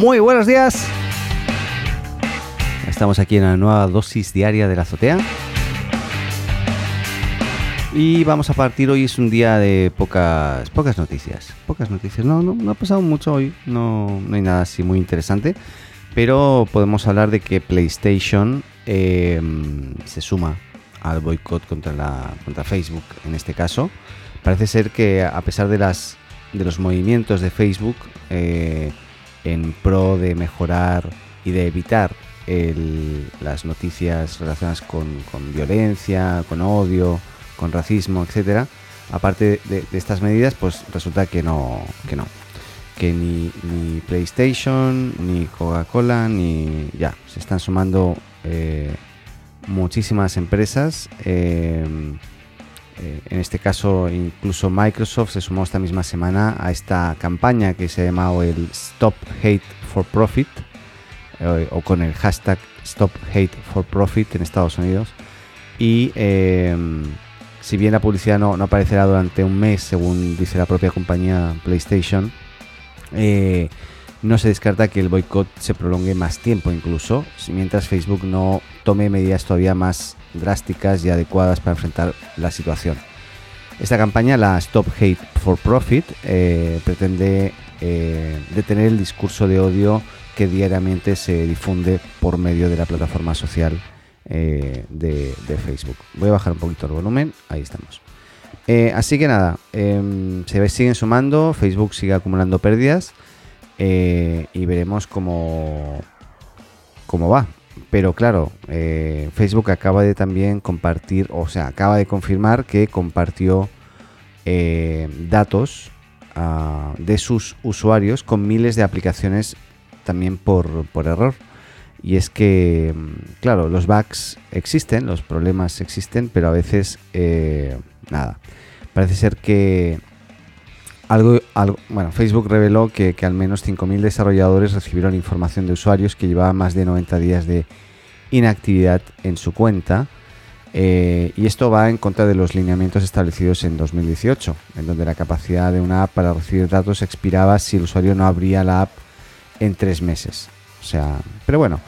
Muy buenos días. Estamos aquí en la nueva dosis diaria de la azotea. Y vamos a partir hoy, es un día de pocas pocas noticias. Pocas noticias. No, no, ha pasado mucho hoy. No, no hay nada así muy interesante. Pero podemos hablar de que PlayStation em, se suma al boicot contra, la, contra Facebook en este caso. Parece ser que a pesar de, las, de los movimientos de Facebook eh, en pro de mejorar y de evitar las noticias relacionadas con, violencia, con odio, con racismo, etcétera. Aparte de, estas medidas, pues resulta que no, que no, que ni, PlayStation, ni Coca-Cola, ni ya se están sumando eh, muchísimas empresas. Eh, eh, en este caso, incluso Microsoft se sumó esta misma semana a esta campaña que se ha llamado el Stop Hate for Profit eh, o con el hashtag Stop Hate for Profit en Estados Unidos. Y em, si bien la publicidad no, aparecerá durante un mes, según dice la propia compañía PlayStation, eh, no se descarta que el boicot se prolongue más tiempo incluso, mientras Facebook no tome medidas todavía más drásticas y adecuadas para enfrentar la situación. Esta campaña, la Stop Hate for Profit, eh, pretende detener el discurso de odio que diariamente se difunde por medio de la plataforma social eh, de, Facebook. Voy a bajar un poquito el volumen, ahí estamos. Eh, así que nada, em, se siguen sumando, Facebook sigue acumulando pérdidas eh, y veremos cómo, cómo va. Pero claro, Facebook acaba de también compartir, o sea, acaba de confirmar que compartió datos ah, de sus usuarios con miles de aplicaciones también por, error. Y es que, mm, claro, los bugs existen, los problemas existen, pero a veces, eh, nada. Parece ser que algo, algo, bueno, Facebook reveló que, al menos 5.000 desarrolladores recibieron información de usuarios que llevaban más de 90 días de inactividad en su cuenta. Eh, y esto va en contra de los lineamientos establecidos en 2018, en donde la capacidad de una app para recibir datos expiraba si el usuario no abría la app en tres meses. O sea, pero bueno,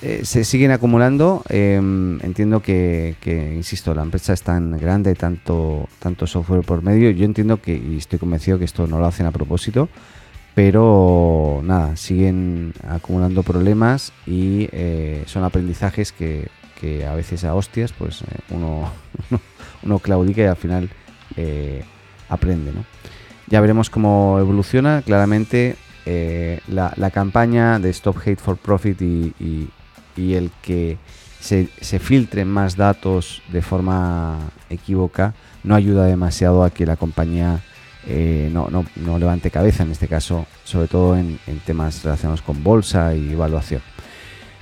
eh, se siguen acumulando. Em, entiendo que, insisto, la empresa es tan grande, tanto, tanto software por medio. Yo entiendo que, y estoy convencido que esto no lo hacen a propósito, pero nada, siguen acumulando problemas y eh, son aprendizajes que, a veces a hostias, pues eh, uno, uno claudica y al final aprende, ¿no? Ya veremos cómo evoluciona. Claramente la, campaña de Stop Hate for Profit y, el que se, filtren más datos de forma equívoca no ayuda demasiado a que la compañía eh, no, levante cabeza, en este caso, sobre todo en, temas relacionados con bolsa y evaluación.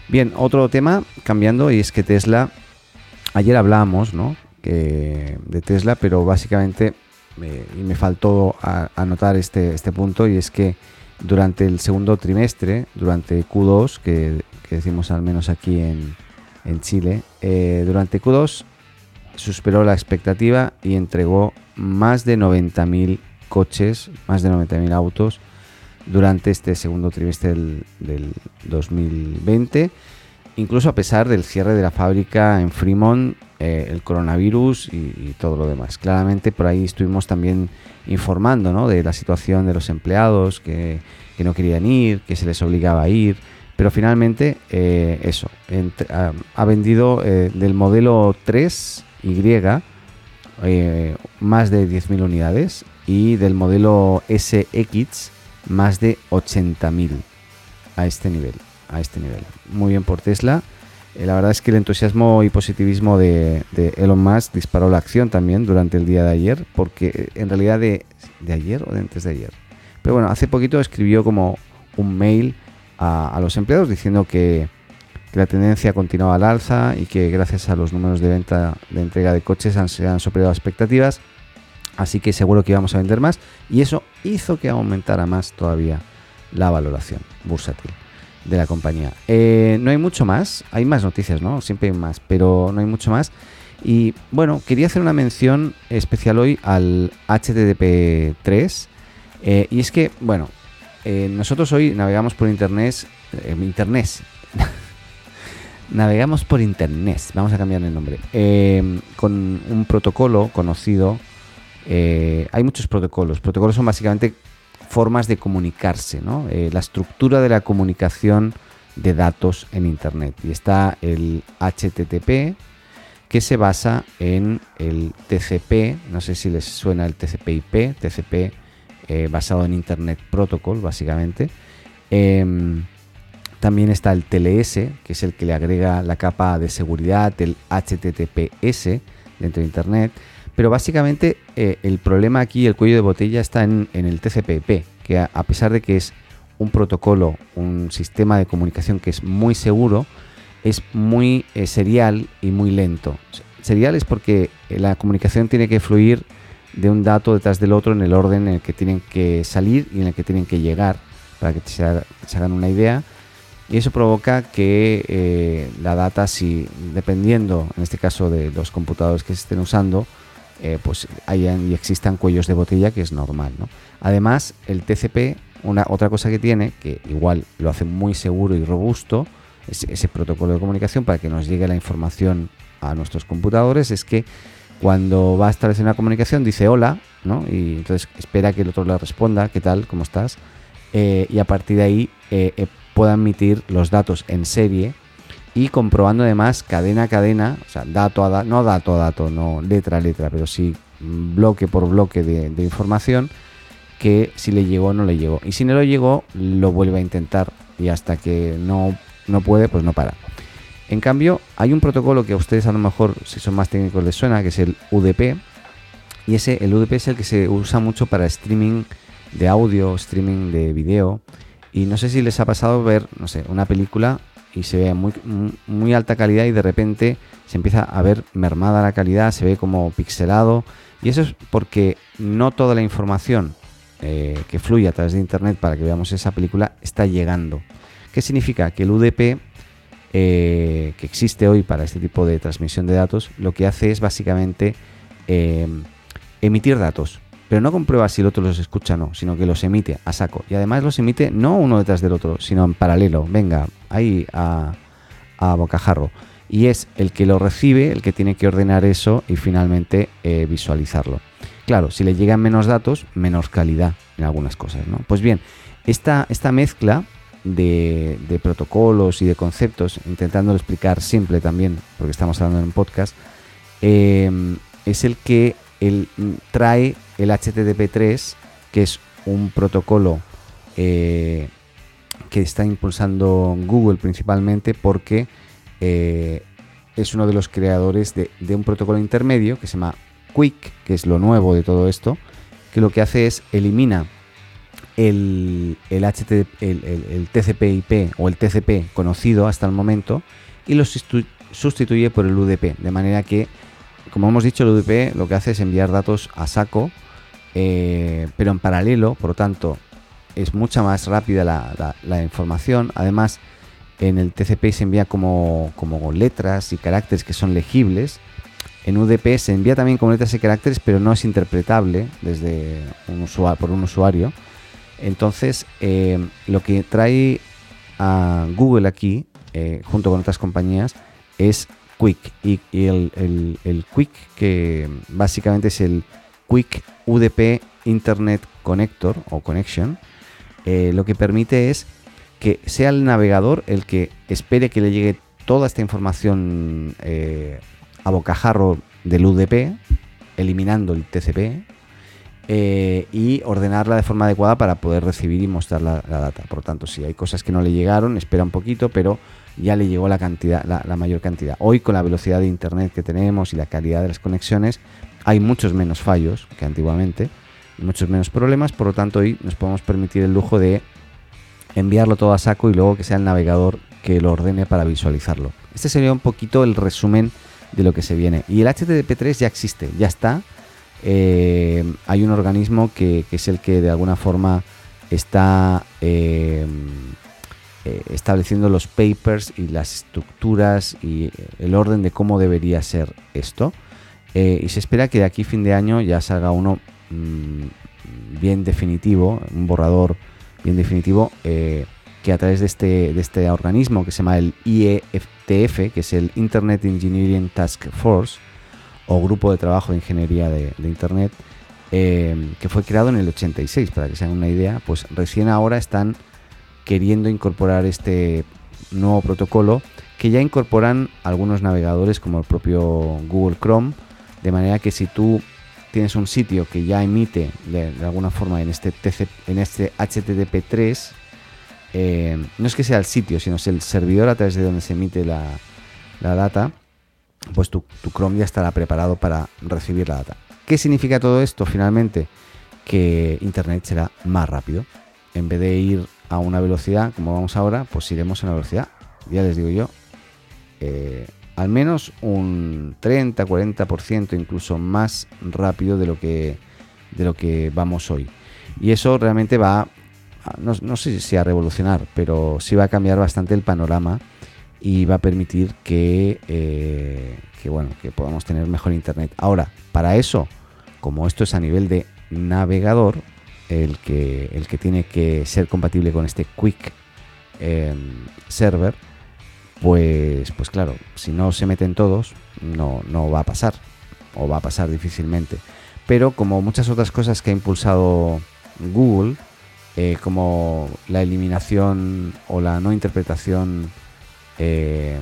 Bien, otro tema cambiando y es que Tesla, ayer hablábamos ¿no? que, de Tesla, pero básicamente, y me faltó anotar este, este punto, y es que durante el segundo trimestre, durante Q2, que, decimos al menos aquí en, Chile, eh, durante Q2 superó la expectativa y entregó más de 90.000 coches, más de 90.000 autos durante este segundo trimestre del, 2020, incluso a pesar del cierre de la fábrica en Fremont, eh, el coronavirus y, y, todo lo demás. Claramente por ahí estuvimos también informando ¿no? de la situación de los empleados que, no querían ir, que se les obligaba a ir. Pero finalmente, eh, eso, ha, vendido eh, del modelo 3Y eh, más de 10.000 unidades y del modelo SX más de 80.000 a este nivel. A este nivel. Muy bien por Tesla. la verdad es que el entusiasmo y positivismo de, Elon Musk disparó la acción también durante el día de ayer, porque en realidad de, de ayer o de antes de ayer, pero bueno, hace poquito escribió como un mail a, los empleados diciendo que, la tendencia continuaba al alza y que gracias a los números de venta de entrega de coches han, se han superado expectativas. Así que seguro que íbamos a vender más y eso hizo que aumentara más todavía la valoración bursátil de la compañía. Eh, no hay mucho más, hay más noticias, ¿no? Siempre hay más, pero no hay mucho más. Y bueno, quería hacer una mención especial hoy al HTTP 3 eh, y es que, bueno, eh, nosotros hoy navegamos por internet, eh, internet, navegamos por internet, vamos a cambiar el nombre, eh, con un protocolo conocido. hay muchos protocolos. Protocolos son básicamente formas de comunicarse, ¿no? la estructura de la comunicación de datos en internet. Y está el HTTP, que se basa en el TCP, no sé si les suena el TCP/IP, TCP eh, basado en Internet Protocol, básicamente. Em, también está el TLS, que es el que le agrega la capa de seguridad, el HTTPS dentro de Internet. Pero básicamente eh, el problema aquí, el cuello de botella, está en, el TCP/IP, que a, pesar de que es un protocolo, un sistema de comunicación que es muy seguro, es muy eh, serial y muy lento. Serial es porque la comunicación tiene que fluir de un dato detrás del otro en el orden en el que tienen que salir y en el que tienen que llegar, para que se, hagan una idea. Y eso provoca que eh, la data, si dependiendo, en este caso de los computadores que se estén usando, pues hayan y existan cuellos de botella, que es normal. Además, el TCP, una, otra cosa que tiene, que igual lo hace muy seguro y robusto, ese, protocolo de comunicación para que nos llegue la información a nuestros computadores es que cuando va a establecer una comunicación dice hola, ¿no? Y entonces espera que el otro le responda, ¿qué tal? ¿Cómo estás? Eh, y a partir de ahí eh, eh, pueda emitir los datos en serie y comprobando además cadena a cadena, o sea, dato a dato, no dato a dato, no letra a letra, pero sí bloque por bloque de, información, que si le llegó o no le llegó. Y si no le llegó, lo vuelve a intentar y hasta que no no puede, pues no para. En cambio, hay un protocolo que a ustedes a lo mejor, si son más técnicos, les suena, que es el UDP. Y ese, el UDP es el que se usa mucho para streaming de audio, streaming de video. Y no sé si les ha pasado ver, no sé, una película y se ve muy, muy alta calidad y de repente se empieza a ver mermada la calidad, se ve como pixelado. Y eso es porque no toda la información eh, que fluye a través de Internet para que veamos esa película está llegando. ¿Qué significa? Que el UDP eh, que existe hoy para este tipo de transmisión de datos lo que hace es básicamente em, emitir datos. Pero no comprueba si el otro los escucha o no, sino que los emite a saco. Y además los emite no uno detrás del otro, sino en paralelo. Venga, ahí a, bocajarro. Y es el que lo recibe el que tiene que ordenar eso y finalmente eh, visualizarlo. Claro, si le llegan menos datos, menos calidad en algunas cosas. ¿no? Pues bien, esta, esta mezcla de, protocolos y de conceptos, intentando explicar simple también, porque estamos hablando en un podcast, eh, es el que el, trae el HTTP3, que es un protocolo eh, que está impulsando Google principalmente porque eh, es uno de los creadores de, de, un protocolo intermedio que se llama Quick, que es lo nuevo de todo esto, que lo que hace es elimina el, el, TCP/IP o el TCP conocido hasta el momento y lo sustituye por el UDP. De manera que, como hemos dicho, el UDP lo que hace es enviar datos a saco, eh, pero en paralelo, por lo tanto, es mucha más rápida la, información. Además, en el TCP se envía como, como letras y caracteres que son legibles. En UDP se envía también como letras y caracteres, pero no es interpretable desde por un usuario. Entonces, eh, lo que trae a Google aquí, eh, junto con otras compañías, es Quick. Y, el, Quick, que básicamente es el Quick UDP Internet Connector o Connection, eh, lo que permite es que sea el navegador el que espere que le llegue toda esta información a bocajarro del UDP, eliminando el TCP, eh, y ordenarla de forma adecuada para poder recibir y mostrar la, data. Por lo tanto, si hay cosas que no le llegaron, espera un poquito, pero ya le llegó la cantidad, la, mayor cantidad. Hoy con la velocidad de internet que tenemos y la calidad de las conexiones, hay muchos menos fallos que antiguamente, muchos menos problemas, por lo tanto hoy nos podemos permitir el lujo de enviarlo todo a saco y luego que sea el navegador que lo ordene para visualizarlo. Este sería un poquito el resumen de lo que se viene. Y el HTTP3 ya existe, ya está eh, hay un organismo que, es el que de alguna forma está eh, eh, estableciendo los papers y las estructuras y el orden de cómo debería ser esto. y se espera que de aquí fin de año ya salga uno mm, bien definitivo, un borrador Y en definitivo, que a través de este, de este organismo que se llama el IETF, que es el Internet Engineering Task Force, o Grupo de Trabajo de Ingeniería de, Internet, eh, que fue creado en el 86, para que se hagan una idea, pues recién ahora están queriendo incorporar este nuevo protocolo que ya incorporan algunos navegadores como el propio Google Chrome, de manera que si tú tienes un sitio que ya emite de, alguna forma en este, en este HTTP3, eh, no es que sea el sitio, sino es el servidor a través de donde se emite la, data, pues tu, tu, Chrome ya estará preparado para recibir la data. ¿Qué significa todo esto finalmente? Que Internet será más rápido. En vez de ir a una velocidad como vamos ahora, pues iremos a una velocidad, ya les digo yo, eh, al menos un 30, 40% incluso más rápido de lo que de lo que vamos hoy. Y eso realmente va, no, sé si a revolucionar, pero sí va a cambiar bastante el panorama y va a permitir que, eh, que, bueno, que podamos tener mejor internet. Ahora, para eso, como esto es a nivel de navegador, el que, el que tiene que ser compatible con este Quick em, Server, pues, pues claro, si no se meten todos, no, no va a pasar, o va a pasar difícilmente. Pero como muchas otras cosas que ha impulsado Google, eh, como la eliminación o la no interpretación eh,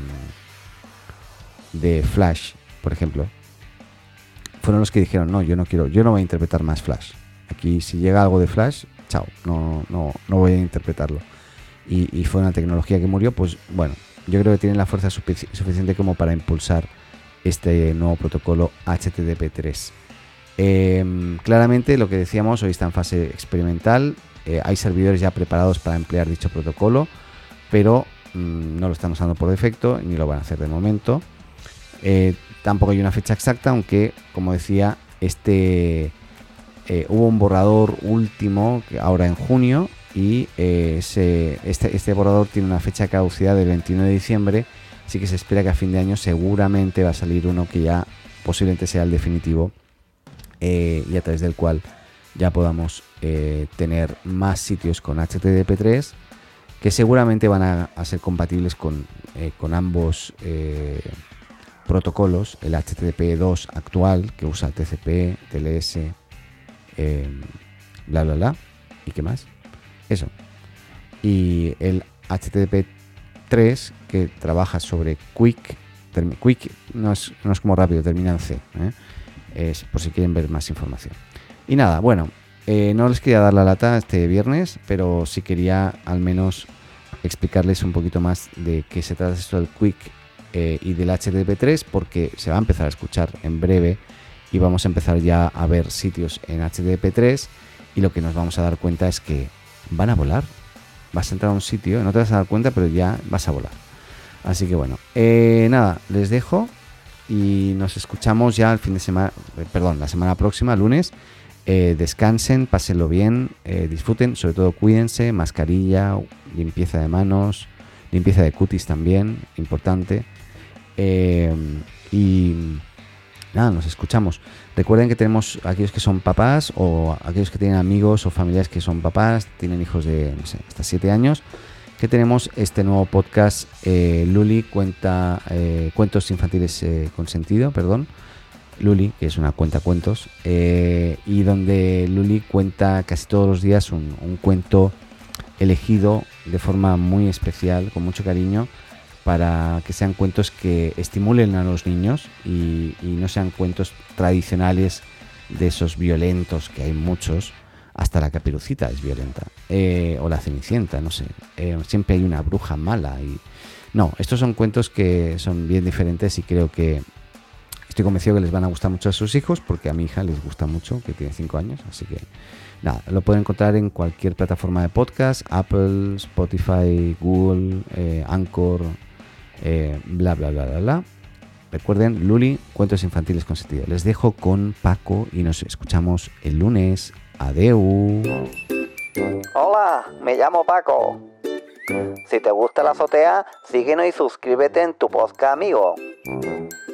de Flash, por ejemplo, fueron los que dijeron, no, yo no quiero, yo no voy a interpretar más Flash. Aquí si llega algo de Flash, chao, no, no, no voy a interpretarlo. Y, y, fue una tecnología que murió, pues bueno, yo creo que tienen la fuerza suficiente como para impulsar este nuevo protocolo HTTP3. Em, claramente lo que decíamos, hoy está en fase experimental, eh, hay servidores ya preparados para emplear dicho protocolo, pero mm, no lo están usando por defecto ni lo van a hacer de momento. Eh, tampoco hay una fecha exacta, aunque como decía, este eh, hubo un borrador último ahora en junio y eh, este, este, borrador tiene una fecha de caducidad del 21 de diciembre, así que se espera que a fin de año seguramente va a salir uno que ya posiblemente sea el definitivo y a través del cual ya podamos tener más sitios con HTTP3 que seguramente van a, ser compatibles con, con ambos protocolos, el HTTP2 actual que usa TCP, TLS, bla bla bla, y qué más eso. Y el HTTP 3 que trabaja sobre Quick. Quick no es, no es como rápido, termina en C. ¿eh? Por si quieren ver más información. Y nada, bueno, eh, no les quería dar la lata este viernes, pero sí quería al menos explicarles un poquito más de qué se trata esto del Quick eh, y del HTTP3, porque se va a empezar a escuchar en breve y vamos a empezar ya a ver sitios en HTTP3 y lo que nos vamos a dar cuenta es que van a volar. Vas a entrar a un sitio, no te vas a dar cuenta, pero ya vas a volar. Así que bueno, eh, nada, les dejo y nos escuchamos ya el fin de semana, perdón, la semana próxima, lunes. Eh, descansen, pásenlo bien, disfruten, sobre todo cuídense, mascarilla, limpieza de manos, limpieza de cutis también, importante. y nada, nos escuchamos. Recuerden que tenemos aquellos que son papás o aquellos que tienen amigos o familiares que son papás, tienen hijos de hasta 7 años, que tenemos este nuevo podcast, eh, Luli cuenta eh, cuentos infantiles eh, con sentido, perdón. Luli, que es una cuenta cuentos, y donde Luli cuenta casi todos los días un, un cuento elegido de forma muy especial, con mucho cariño, para que sean cuentos que estimulen a los niños y, no sean cuentos tradicionales de esos violentos que hay muchos. Hasta la caperucita es violenta. Eh, o la cenicienta, no sé. Eh, siempre hay una bruja mala. Y... No, estos son cuentos que son bien diferentes y creo que estoy convencido que les van a gustar mucho a sus hijos porque a mi hija les gusta mucho, que tiene 5 años. Así que nada, lo pueden encontrar en cualquier plataforma de podcast, Apple, Spotify, Google, eh, Anchor, eh, bla, bla, bla, bla, bla. Recuerden, Luli, cuentos infantiles con sentido. Les dejo con Paco y nos escuchamos el lunes. Adeu. Hola, me llamo Paco. Si te gusta la azotea, síguenos y suscríbete en tu podcast amigo.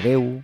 Adeu.